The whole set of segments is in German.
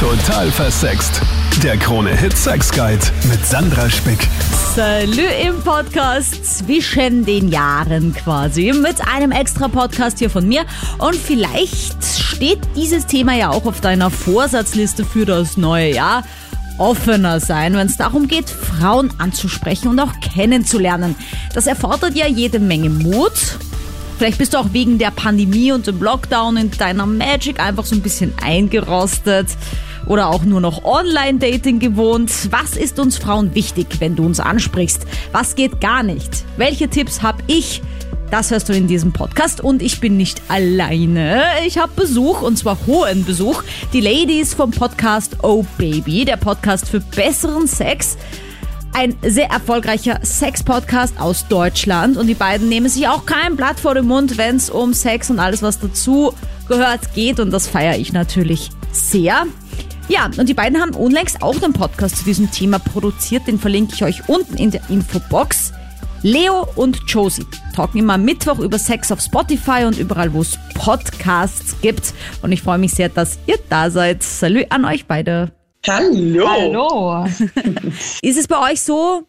Total versext. Der Krone Hit Sex Guide mit Sandra Spick. Salü im Podcast zwischen den Jahren quasi mit einem extra Podcast hier von mir. Und vielleicht steht dieses Thema ja auch auf deiner Vorsatzliste für das neue Jahr. Offener sein, wenn es darum geht, Frauen anzusprechen und auch kennenzulernen. Das erfordert ja jede Menge Mut. Vielleicht bist du auch wegen der Pandemie und dem Lockdown in deiner Magic einfach so ein bisschen eingerostet oder auch nur noch Online-Dating gewohnt. Was ist uns Frauen wichtig, wenn du uns ansprichst? Was geht gar nicht? Welche Tipps habe ich? Das hörst du in diesem Podcast und ich bin nicht alleine. Ich habe Besuch und zwar hohen Besuch. Die Ladies vom Podcast Oh Baby, der Podcast für besseren Sex. Ein sehr erfolgreicher Sex-Podcast aus Deutschland und die beiden nehmen sich auch kein Blatt vor den Mund, wenn es um Sex und alles, was dazu gehört, geht und das feiere ich natürlich sehr. Ja, und die beiden haben unlängst auch einen Podcast zu diesem Thema produziert, den verlinke ich euch unten in der Infobox. Leo und Josie talken immer Mittwoch über Sex auf Spotify und überall, wo es Podcasts gibt. Und ich freue mich sehr, dass ihr da seid. Salut an euch beide. Hallo. Hallo. Ist es bei euch so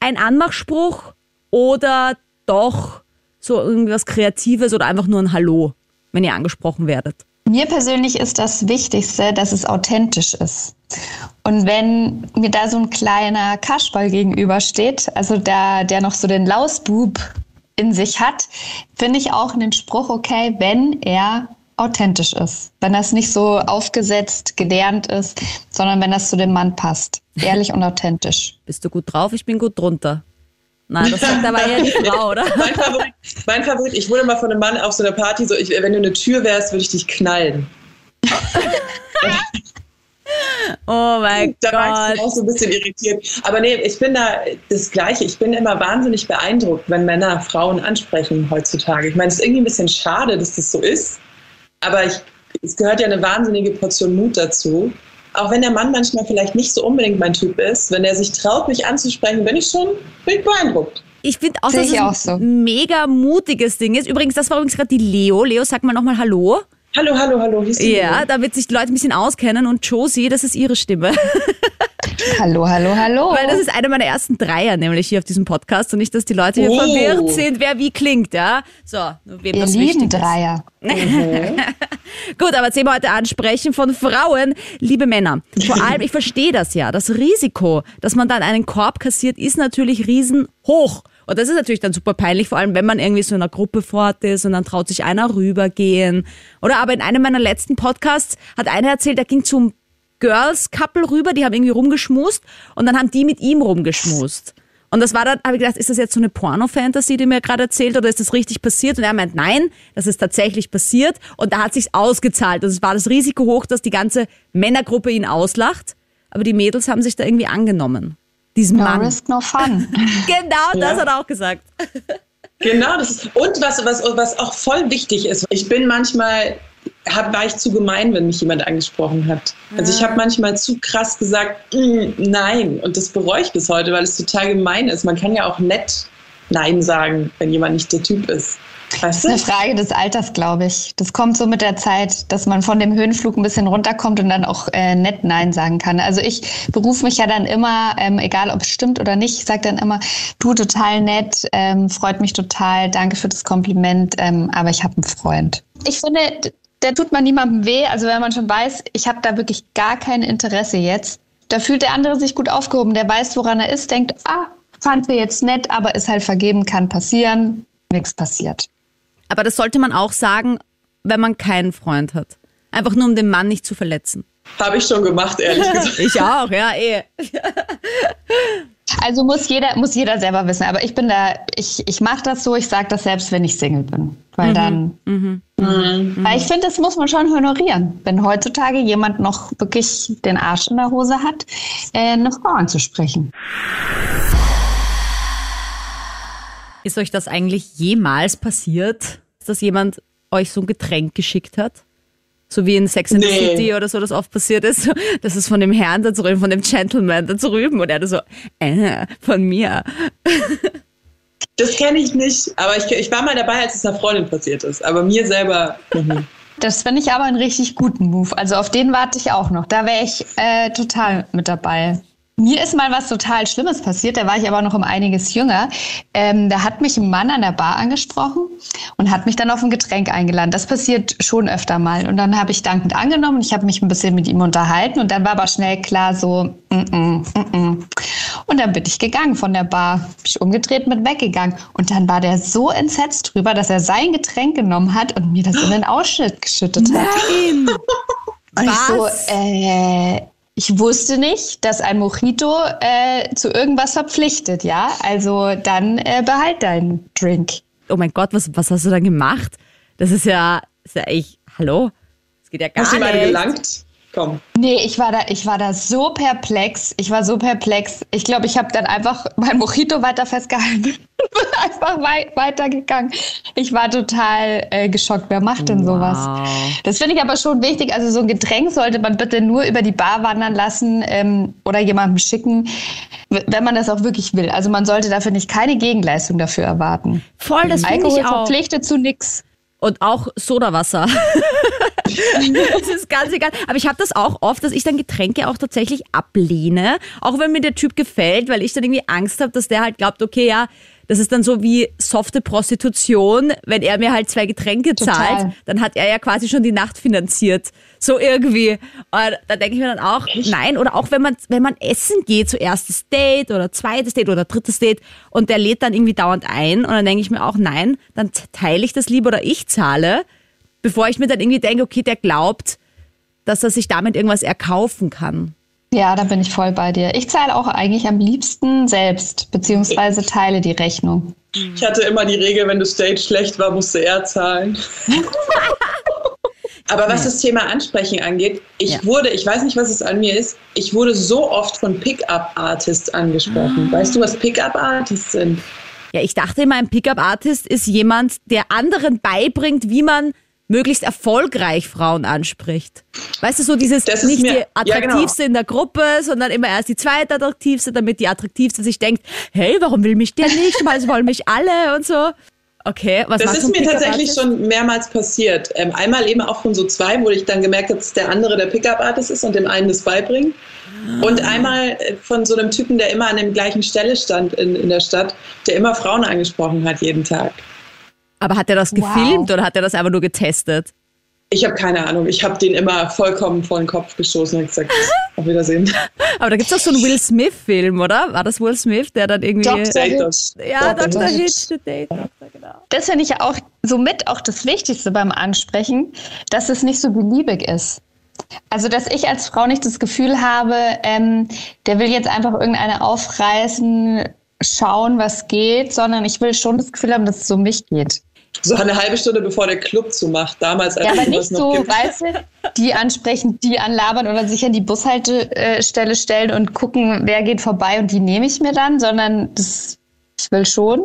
ein Anmachspruch oder doch so irgendwas Kreatives oder einfach nur ein Hallo, wenn ihr angesprochen werdet? Mir persönlich ist das Wichtigste, dass es authentisch ist. Und wenn mir da so ein kleiner Kasperl gegenübersteht, also der, der noch so den Lausbub in sich hat, finde ich auch einen Spruch okay, wenn er authentisch ist. Wenn das nicht so aufgesetzt, gelernt ist, sondern wenn das zu dem Mann passt. Ehrlich und authentisch. Bist du gut drauf? Ich bin gut drunter. Nein, das sagt aber eher die Frau, oder? Mein Favorit, mein Favorit, ich wurde mal von einem Mann auf so einer Party, so ich, wenn du eine Tür wärst, würde ich dich knallen. Oh mein da war ich Gott. auch so ein bisschen irritiert. Aber nee, ich bin da das Gleiche. Ich bin immer wahnsinnig beeindruckt, wenn Männer Frauen ansprechen heutzutage. Ich meine, es ist irgendwie ein bisschen schade, dass das so ist. Aber ich, es gehört ja eine wahnsinnige Portion Mut dazu. Auch wenn der Mann manchmal vielleicht nicht so unbedingt mein Typ ist, wenn er sich traut, mich anzusprechen, bin ich schon bin ich beeindruckt. Ich finde auch, Sehe dass es ich ein auch so. mega mutiges Ding ist. Übrigens, das war übrigens gerade die Leo. Leo, sag mal nochmal Hallo. Hallo, hallo, hallo. Hier ist die Ja, damit sich die Leute ein bisschen auskennen. Und Josie, das ist ihre Stimme. Hallo, hallo, hallo. Weil das ist einer meiner ersten Dreier, nämlich hier auf diesem Podcast. Und nicht, dass die Leute hier Oh. verwirrt sind, wer wie klingt, ja? So, nur wem das lieben wichtig ist. Dreier. Gut, aber Thema heute ansprechen von Frauen, liebe Männer. Vor allem, ich verstehe das ja. Das Risiko, dass man dann einen Korb kassiert, ist natürlich riesenhoch. Und das ist natürlich dann super peinlich, vor allem wenn man irgendwie so in einer Gruppe fort ist und dann traut sich einer rübergehen. Oder aber in einem meiner letzten Podcasts hat einer erzählt, der ging zum Girls Couple rüber, die haben irgendwie rumgeschmust und dann haben die mit ihm rumgeschmust. Und das war dann, habe ich gedacht, ist das jetzt so eine Porno-Fantasy, die mir gerade erzählt, oder ist das richtig passiert? Und er meint, nein, das ist tatsächlich passiert. Und da hat sich's ausgezahlt. Also es war das Risiko hoch, dass die ganze Männergruppe ihn auslacht. Aber die Mädels haben sich da irgendwie angenommen. Diesem No Mann. risk, no fun. Genau, das Ja. hat er auch gesagt. Genau, das ist, und was, was, was auch voll wichtig ist, ich bin manchmal, hab, war ich zu gemein, wenn mich jemand angesprochen hat. Also ich habe manchmal zu krass gesagt, "Mm, nein. Und das bereue ich bis heute, weil es total gemein ist. Man kann ja auch nett Nein sagen, wenn jemand nicht der Typ ist. Weißt du? Eine Frage des Alters, glaube ich. Das kommt so mit der Zeit, dass man von dem Höhenflug ein bisschen runterkommt und dann auch äh, nett Nein sagen kann. Also ich berufe mich ja dann immer, ähm, egal ob es stimmt oder nicht, ich sage dann immer, du total nett, ähm, freut mich total, danke für das Kompliment, ähm, aber ich habe einen Freund. Ich finde, der tut man niemandem weh. Also wenn man schon weiß, ich habe da wirklich gar kein Interesse jetzt, da fühlt der andere sich gut aufgehoben. Der weiß, woran er ist, denkt, ah, fand wir jetzt nett, aber ist halt vergeben, kann passieren, nichts passiert. Aber das sollte man auch sagen, wenn man keinen Freund hat. Einfach nur, um den Mann nicht zu verletzen. Habe ich schon gemacht, ehrlich gesagt. Ich auch, ja, eh. Also muss jeder, muss jeder selber wissen. Aber ich bin da, ich, ich mache das so, ich sage das selbst, wenn ich Single bin. Weil dann. Weil ich finde, das muss man schon honorieren. Wenn heutzutage jemand noch wirklich den Arsch in der Hose hat, äh, eine Frau anzusprechen. Ist euch das eigentlich jemals passiert, dass jemand euch so ein Getränk geschickt hat? So wie in Sex and the Nee. City oder so, das oft passiert ist. Das ist von dem Herrn da drüben, von dem Gentleman da drüben. Und er da so, äh, von mir. Das kenne ich nicht, aber ich, ich war mal dabei, als es einer Freundin passiert ist. Aber mir selber noch nie. Das finde ich aber einen richtig guten Move. Also auf den warte ich auch noch. Da wäre ich äh, total mit dabei. Mir ist mal was total Schlimmes passiert, da war ich aber noch um einiges jünger. Ähm, da hat mich ein Mann an der Bar angesprochen und hat mich dann auf ein Getränk eingeladen. Das passiert schon öfter mal. Und dann habe ich dankend angenommen. Ich habe mich ein bisschen mit ihm unterhalten und dann war aber schnell klar so, mm -mm, mm und dann bin ich gegangen von der Bar, bin ich umgedreht mit weggegangen. Und dann war der so entsetzt drüber, dass er sein Getränk genommen hat und mir das in den Ausschnitt geschüttet hat. Nein! Und ich so, äh, ich wusste nicht, dass ein Mojito äh, zu irgendwas verpflichtet, ja. Also dann äh, behalt deinen Drink. Oh mein Gott, was, was hast du da gemacht? Das ist ja, ist ja echt, hallo? Das geht ja gar Hast du nicht. mal gelangt? Komm. Nee, ich war da, ich war da so perplex. Ich war so perplex. Ich glaube, ich habe dann einfach mein Mojito weiter festgehalten. bin einfach wei weitergegangen. Ich war total äh, geschockt. Wer macht denn sowas? Wow. Das finde ich aber schon wichtig. Also so ein Getränk sollte man bitte nur über die Bar wandern lassen ähm, oder jemandem schicken, wenn man das auch wirklich will. Also man sollte dafür nicht keine Gegenleistung dafür erwarten. Voll, das finde Alkohol ich auch. verpflichtet zu nix. Und auch Sodawasser. das ist ganz egal. Aber ich habe das auch oft, dass ich dann Getränke auch tatsächlich ablehne. Auch wenn mir der Typ gefällt, weil ich dann irgendwie Angst habe, dass der halt glaubt, okay, ja, das ist dann so wie softe Prostitution. Wenn er mir halt zwei Getränke Total. zahlt, dann hat er ja quasi schon die Nacht finanziert. So irgendwie. Und da denke ich mir dann auch, nein. Oder auch wenn man, wenn man essen geht, so erstes Date oder zweites Date oder drittes Date und der lädt dann irgendwie dauernd ein und dann denke ich mir auch, nein, dann teile ich das lieber oder ich zahle, bevor ich mir dann irgendwie denke, okay, der glaubt, dass er sich damit irgendwas erkaufen kann. Ja, da bin ich voll bei dir. Ich zahle auch eigentlich am liebsten selbst, beziehungsweise teile die Rechnung. Ich hatte immer die Regel, wenn das Date schlecht war, musste er zahlen. Aber was das Thema Ansprechen angeht, ich Ja. wurde, ich weiß nicht, was es an mir ist, ich wurde so oft von Pickup-Artists angesprochen. Weißt du, was Pickup-Artists sind? Ja, ich dachte immer, ein Pickup-Artist ist jemand, der anderen beibringt, wie man möglichst erfolgreich Frauen anspricht. Weißt du, so dieses Das nicht mir- die ja, attraktivste in der Gruppe, sondern immer erst die zweite attraktivste, damit die attraktivste sich denkt, hey, warum will mich der nicht? Weil es wollen mich alle und so. Okay, was Das ist mir tatsächlich schon mehrmals passiert. Ähm, einmal eben auch von so zwei, wo ich dann gemerkt habe, dass der andere der Pickup-Artist ist und dem einen das beibringt. Und einmal äh, von so einem Typen, der immer an der gleichen Stelle stand in, in der Stadt, der immer Frauen angesprochen hat jeden Tag. Aber hat er das Wow. gefilmt oder hat er das einfach nur getestet? Ich habe keine Ahnung. Ich habe den immer vollkommen vor den Kopf gestoßen und gesagt, auf Wiedersehen. Aber da gibt's doch so einen Will Smith-Film, oder? War das Will Smith, der dann irgendwie. Dr. Date das. ja, Dr. Dr. Hitch. Hitch, the Date genau. Das finde ich ja auch somit auch das Wichtigste beim Ansprechen, dass es nicht so beliebig ist. Also, dass ich als Frau nicht das Gefühl habe, ähm, der will jetzt einfach irgendeine aufreißen, schauen, was geht, sondern ich will schon das Gefühl haben, dass es um mich geht. So eine halbe Stunde bevor der Club zumacht, damals als Ja, aber nicht so, gibt. weißt du, die ansprechen, die anlabern oder sich an die Bushaltestelle stellen und gucken, wer geht vorbei und die nehme ich mir dann, sondern das, ich will schon,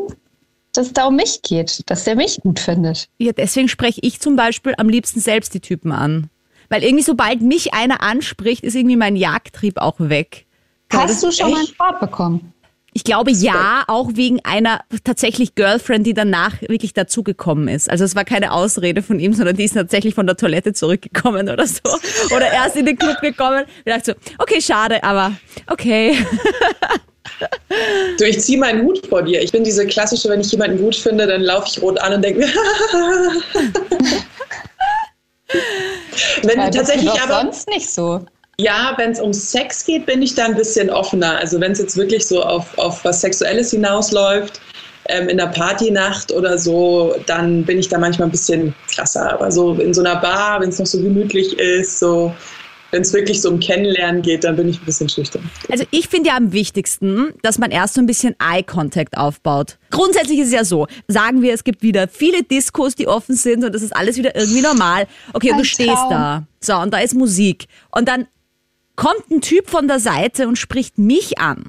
dass es da um mich geht, dass der mich gut findet. Ja, deswegen spreche ich zum Beispiel am liebsten selbst die Typen an. Weil irgendwie, sobald mich einer anspricht, ist irgendwie mein Jagdtrieb auch weg. Hast du schon mal einen? Sport bekommen? Ich glaube ja, auch wegen einer tatsächlich Girlfriend, die danach wirklich dazugekommen ist. Also es war keine Ausrede von ihm, sondern die ist tatsächlich von der Toilette zurückgekommen oder so. Oder erst in den Club gekommen. Ich dachte so, okay, schade, aber okay. Du, ich ziehe meinen Hut vor dir. Ich bin diese klassische, wenn ich jemanden gut finde, dann laufe ich rot an und denke mir, wenn das tatsächlich aber sonst nicht so. Ja, wenn es um Sex geht, bin ich da ein bisschen offener. Also wenn es jetzt wirklich so auf, auf was Sexuelles hinausläuft, ähm, in der Partynacht oder so, dann bin ich da manchmal ein bisschen krasser. Aber so in so einer Bar, wenn es noch so gemütlich ist, so wenn es wirklich so um Kennenlernen geht, dann bin ich ein bisschen schüchtern. Also ich finde ja am wichtigsten, dass man erst so ein bisschen Eye-Contact aufbaut. Grundsätzlich ist es ja so, sagen wir, es gibt wieder viele Diskos, die offen sind und das ist alles wieder irgendwie normal. Okay, und du Ein stehst Traum. da. So, und da ist Musik. Und dann kommt ein Typ von der Seite und spricht mich an.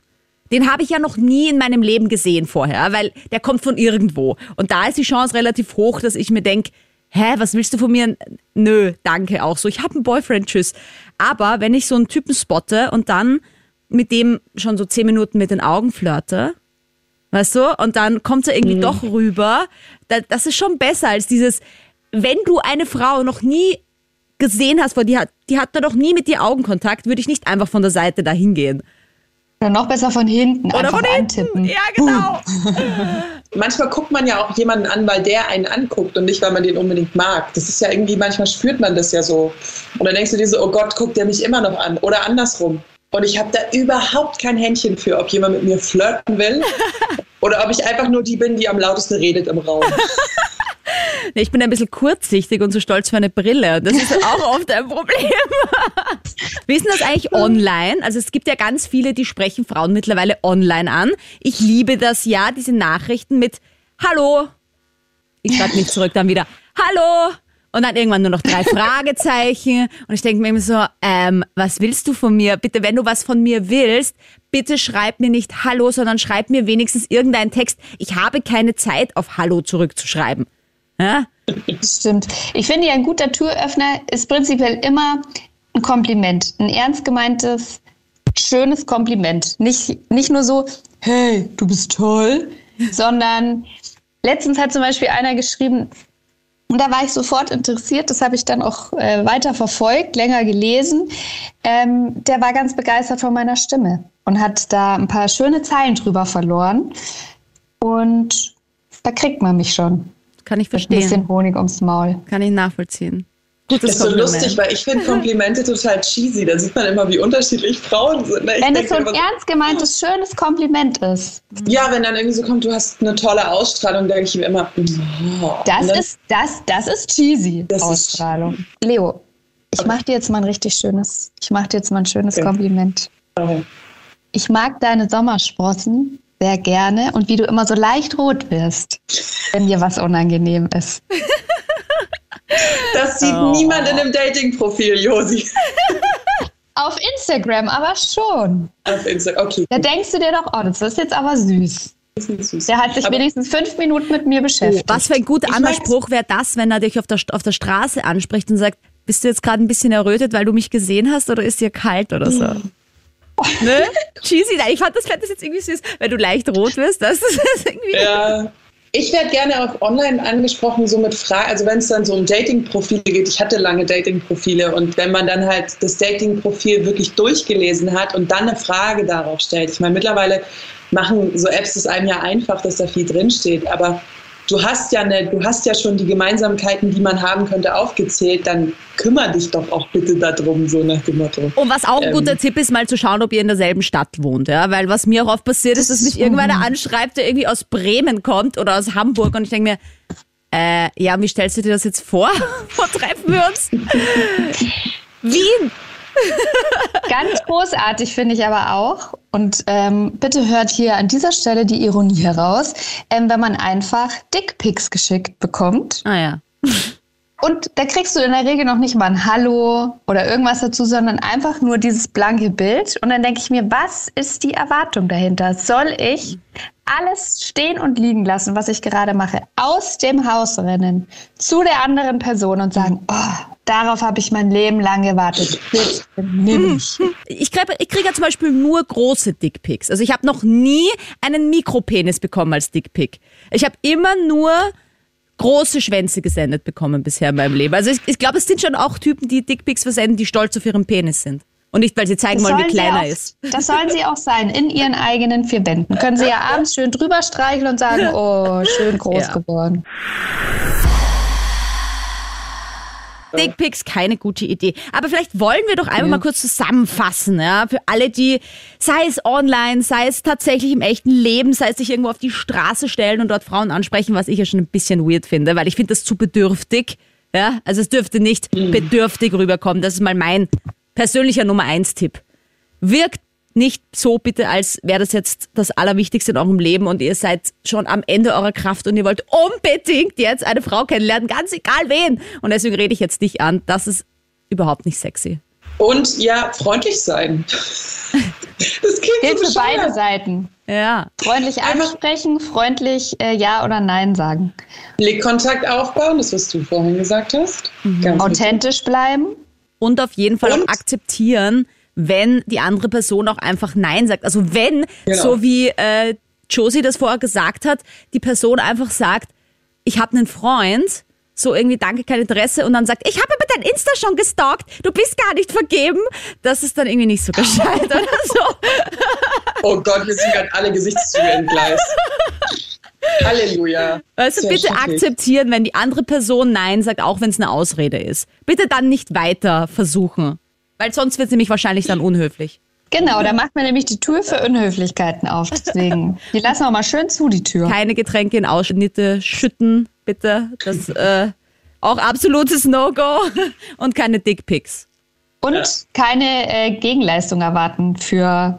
Den habe ich ja noch nie in meinem Leben gesehen vorher, weil der kommt von irgendwo. Und da ist die Chance relativ hoch, dass ich mir denke, hä, was willst du von mir? Nö, danke auch so. Ich habe einen Boyfriend, tschüss. Aber wenn ich so einen Typen spotte und dann mit dem schon so zehn Minuten mit den Augen flirte, weißt du, und dann kommt er irgendwie doch rüber, da, das ist schon besser als dieses, wenn du eine Frau noch nie gesehen hast, vor die hat, die hat da noch nie mit dir Augenkontakt, würde ich nicht einfach von der Seite dahin gehen. Oder noch besser von hinten. Oder von hinten. Antippen. Ja, genau. Manchmal guckt man ja auch jemanden an, weil der einen anguckt und nicht, weil man den unbedingt mag. Das ist ja irgendwie, manchmal spürt man das ja so. Und dann denkst du dir so, oh Gott, guckt der mich immer noch an. Oder andersrum. Und ich habe da überhaupt kein Händchen für, ob jemand mit mir flirten will oder ob ich einfach nur die bin, die am lautesten redet im Raum. Ich bin ein bisschen kurzsichtig und so stolz für eine Brille. Das ist auch oft ein Problem. Wie ist denn das eigentlich online? Also es gibt ja ganz viele, die sprechen Frauen mittlerweile online an. Ich liebe das ja, diese Nachrichten mit Hallo. Ich schreibe nicht zurück, dann wieder Hallo. Und dann irgendwann nur noch drei Fragezeichen. Und ich denke mir immer so, ähm, was willst du von mir? Bitte, wenn du was von mir willst, bitte schreib mir nicht Hallo, sondern schreib mir wenigstens irgendeinen Text. Ich habe keine Zeit, auf Hallo zurückzuschreiben. Ja? Stimmt. Ich finde ja, ein guter Türöffner ist prinzipiell immer ein Kompliment. Ein ernst gemeintes, schönes Kompliment. Nicht, nicht nur so, hey, du bist toll, sondern letztens hat zum Beispiel einer geschrieben, und da war ich sofort interessiert, das habe ich dann auch äh, weiter verfolgt, länger gelesen. Ähm, der war ganz begeistert von meiner Stimme und hat da ein paar schöne Zeilen drüber verloren. Und da kriegt man mich schon. Kann ich Mit ein verstehen. bisschen Honig ums Maul. Kann ich nachvollziehen. Das Gutes ist so lustig, weil ich finde Komplimente total cheesy. Da sieht man immer, wie unterschiedlich Frauen sind. Ich Wenn es so ein immer ernst gemeintes, schönes Kompliment ist, Ja, wenn dann irgendwie so kommt, du hast eine tolle Ausstrahlung, denke ich mir immer, oh. das dann- ist, das, das ist cheesy Das ist- Ausstrahlung. Leo, ich mache dir jetzt mal ein richtig schönes, ich mache dir jetzt mal ein schönes Okay. Kompliment. Oh. Ich mag deine Sommersprossen sehr gerne und wie du immer so leicht rot wirst, wenn dir was unangenehm ist. Das sieht Oh. niemand in dem Dating-Profil, Josi. Auf Instagram aber schon. Auf Instagram. Okay. Da denkst du dir doch, oh, das ist jetzt aber süß. Das ist nicht süß. Der hat sich Aber- wenigstens fünf Minuten mit mir beschäftigt. Was für ein guter Ich anderer mag's. Spruch wäre das, wenn er dich auf der, St- auf der Straße anspricht und sagt, bist du jetzt gerade ein bisschen errötet, weil du mich gesehen hast oder ist dir kalt oder so? ne? Cheesy, nein, ich fand das, das jetzt irgendwie süß, weil du leicht rot wirst. Das ist irgendwie. Ja. Ich werde gerne auch online angesprochen, so mit Fragen, also wenn es dann so um Dating-Profile geht. Ich hatte lange Dating-Profile und wenn man dann halt das Dating-Profil wirklich durchgelesen hat und dann eine Frage darauf stellt. Ich meine, mittlerweile machen so Apps es einem ja einfach, dass da viel drinsteht, aber du hast ja eine, du hast ja schon die Gemeinsamkeiten, die man haben könnte, aufgezählt, dann kümmere dich doch auch bitte darum, so nach dem Motto. Und was auch ein Ähm. guter Tipp ist, mal zu schauen, ob ihr in derselben Stadt wohnt. Ja? Weil was mir auch oft passiert ist, dass mich irgendwann einer anschreibt, der irgendwie aus Bremen kommt oder aus Hamburg und ich denke mir, äh, ja, wie stellst du dir das jetzt vor? Wo treffen wir uns? Wien. Ganz großartig finde ich aber auch. Und ähm, bitte hört hier an dieser Stelle die Ironie heraus, ähm, wenn man einfach Dickpics geschickt bekommt. Ah ja. Und da kriegst du in der Regel noch nicht mal ein Hallo oder irgendwas dazu, sondern einfach nur dieses blanke Bild. Und dann denke ich mir, was ist die Erwartung dahinter? Soll ich alles stehen und liegen lassen, was ich gerade mache, aus dem Haus rennen zu der anderen Person und sagen, oh, darauf habe ich mein Leben lang gewartet. Bitte nimm mich. Ich kriege ich krieg ja zum Beispiel nur große Dickpics. Also ich habe noch nie einen Mikropenis bekommen als Dickpic. Ich habe immer nur große Schwänze gesendet bekommen bisher in meinem Leben. Also ich, ich glaube, es sind schon auch Typen, die Dickpics versenden, die stolz auf ihren Penis sind. Und nicht, weil sie zeigen wollen, wie sollen sie klein er auch, ist. Das sollen sie auch sein, in ihren eigenen vier Wänden. Können sie ja abends schön drüber streicheln und sagen, oh, schön groß Ja. geworden. Dickpics keine gute Idee. Aber vielleicht wollen wir doch einfach mal kurz zusammenfassen, ja, für alle, die, sei es online, sei es tatsächlich im echten Leben, sei es sich irgendwo auf die Straße stellen und dort Frauen ansprechen, was ich ja schon ein bisschen weird finde, weil ich finde das zu bedürftig, ja, also es dürfte nicht bedürftig rüberkommen. Das ist mal mein persönlicher Nummer eins Tipp. Wirkt nicht so bitte, als wäre das jetzt das Allerwichtigste in eurem Leben und ihr seid schon am Ende eurer Kraft und ihr wollt unbedingt jetzt eine Frau kennenlernen, ganz egal wen. Und deswegen rede ich jetzt dich an. Das ist überhaupt nicht sexy. Und ja, freundlich sein. Das klingt Gilt so für beide. Seiten. Ja. Freundlich Einfach- ansprechen, freundlich äh, Ja oder Nein sagen. Blickkontakt aufbauen, das was du vorhin gesagt hast. Mhm. Ganz wichtig. Authentisch bleiben. Und auf jeden Fall Und- auch akzeptieren, wenn die andere Person auch einfach Nein sagt. Also wenn, Genau. so wie äh, Josie das vorher gesagt hat, die Person einfach sagt, ich habe einen Freund, so irgendwie danke, kein Interesse und dann sagt, ich habe aber dein Insta schon gestalkt, du bist gar nicht vergeben, das ist dann irgendwie nicht so gescheit oder so. Oh Gott, wir sind gerade alle Gesichtszüge entgleist. Halleluja. Also Sehr bitte akzeptieren, wenn die andere Person Nein sagt, auch wenn es eine Ausrede ist. Bitte dann nicht weiter versuchen, weil sonst wird sie mich wahrscheinlich dann unhöflich. Genau, da macht man nämlich die Tür für Unhöflichkeiten auf. Deswegen, die lassen wir mal schön zu, die Tür. Keine Getränke in Ausschnitte schütten, bitte. Das äh, auch absolutes No-Go und keine Dickpics. Und keine äh, Gegenleistung erwarten für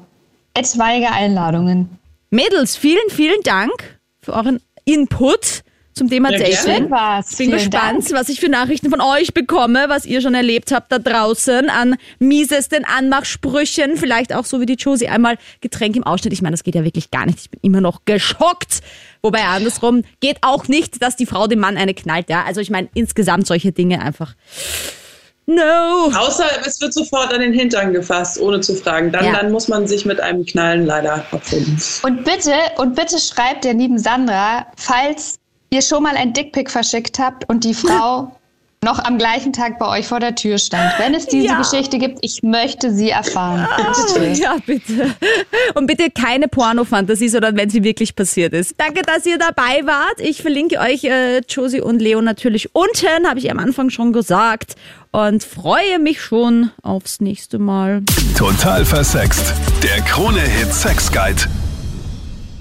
etwaige Einladungen. Mädels, vielen, vielen Dank für euren Input zum Thema Ja, Dating. gerne. Schön war's. Ich bin Vielen gespannt, Dank. was ich für Nachrichten von euch bekomme, was ihr schon erlebt habt da draußen an miesesten Anmachsprüchen. Vielleicht auch so wie die Josie einmal Getränk im Ausschnitt. Ich meine, das geht ja wirklich gar nicht. Ich bin immer noch geschockt. Wobei andersrum geht auch nicht, dass die Frau dem Mann eine knallt. Ja, also ich meine insgesamt solche Dinge einfach. No. Außer es wird sofort an den Hintern gefasst, ohne zu fragen. Dann, Ja. dann muss man sich mit einem Knallen leider abfinden. Und bitte, und bitte schreibt der lieben Sandra, falls ihr schon mal ein Dickpick verschickt habt und die Frau noch am gleichen Tag bei euch vor der Tür stand. Wenn es diese Ja. Geschichte gibt, ich möchte sie erfahren. Bitte. Ja, bitte. Und bitte keine Pornofantasie, sondern wenn sie wirklich passiert ist. Danke, dass ihr dabei wart. Ich verlinke euch äh, Josie und Leo natürlich unten, habe ich am Anfang schon gesagt. Und freue mich schon aufs nächste Mal. Total versext. Der Krone-Hit Sex Guide.